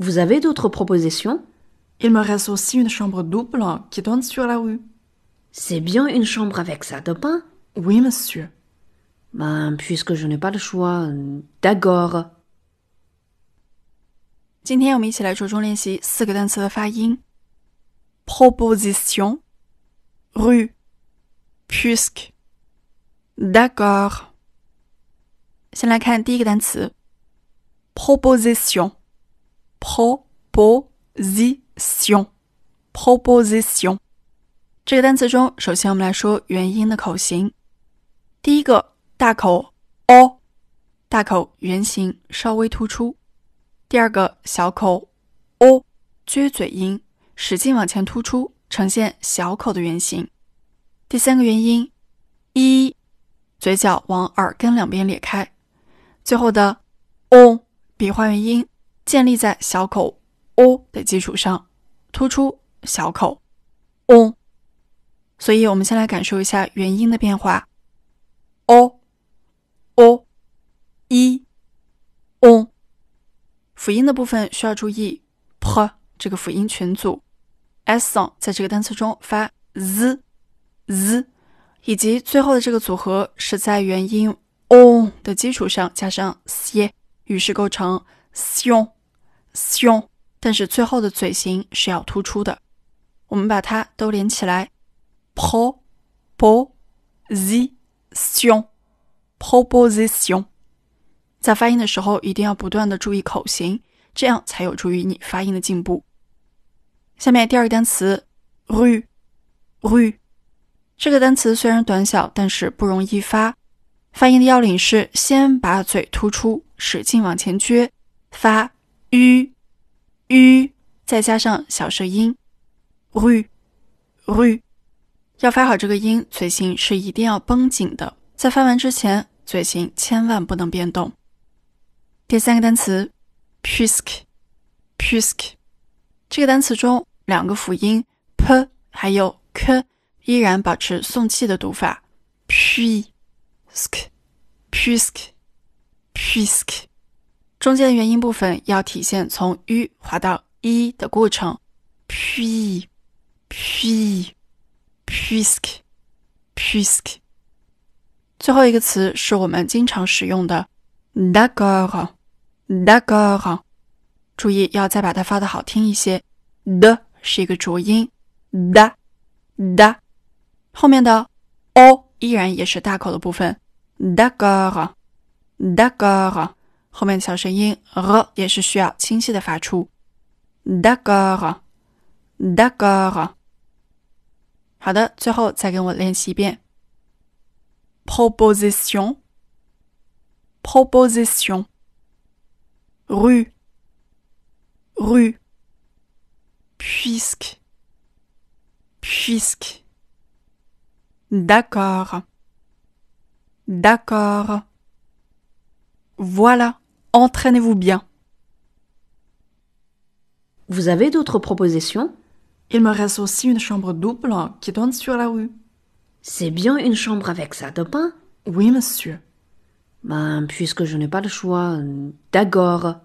Vous avez d'autres propositions Il me reste aussi une chambre double qui donne sur la rue. C'est bien une chambre avec salle de bain Oui, monsieur. Ben, puisque je n'ai pas le choix, d'accord. 今天我们一起来着重练习四个单词的发音：proposition、rue、puisque、d'accord。先来看第一个单词：proposition。 proposition。proposition。这个单词中，首先我们来说元音的口型。第一个大口 o，大口圆形稍微突出。第二个小口 o，撅嘴音，使劲往前突出，呈现小口的圆形。第三个元音 i，嘴角往耳根两边裂开。最后的 o，笔画元音建立在小口 o 的基础上，突出小口 o。所以，我们先来感受一下元音的变化 o o i o。辅音的部分需要注意，p 这个辅音群组 s on，在这个单词中发 z z，以及最后的这个组合是在元音 o 的基础上加上 c，于是构成 sion sion，但是最后的嘴型是要突出的。我们把它都连起来，po po z sion proposition。在发音的时候，一定要不断的注意口型，这样才有助于你发音的进步。下面第二个单词，rue，rue，这个单词虽然短小，但是不容易发。发音的要领是先把嘴突出，使劲往前撅，发 u，u，再加上小舌音 ü ü，。要发好这个音，嘴型是一定要绷紧的，在发完之前，嘴型千万不能变动。第三个单词，puisque，puisque，这个单词中两个辅音 p 还有 k 依然保持送气的读法，puisque，puisque，puisque，中间的元音部分要体现从 u 滑到 i 的过程 p p p u s k p u s k。最后一个词是我们经常使用的 d'accord。d'accord，注意要再把它发的好听一些。的是一个浊音，da da，后面的 o 依然也是大口的部分，d'accord d'accord，后面小声音 r 也是需要清晰的发出，d'accord d'accord。好的，最后再跟我练习一遍，proposition proposition。rue, rue, puisque, puisque. D'accord, d'accord. Voilà, entraînez-vous bien. Vous avez d'autres propositions? Il me reste aussi une chambre double qui donne sur la rue. C'est bien une chambre avec salle de Oui, monsieur. Ben, puisque je n'ai pas le choix, d'accord.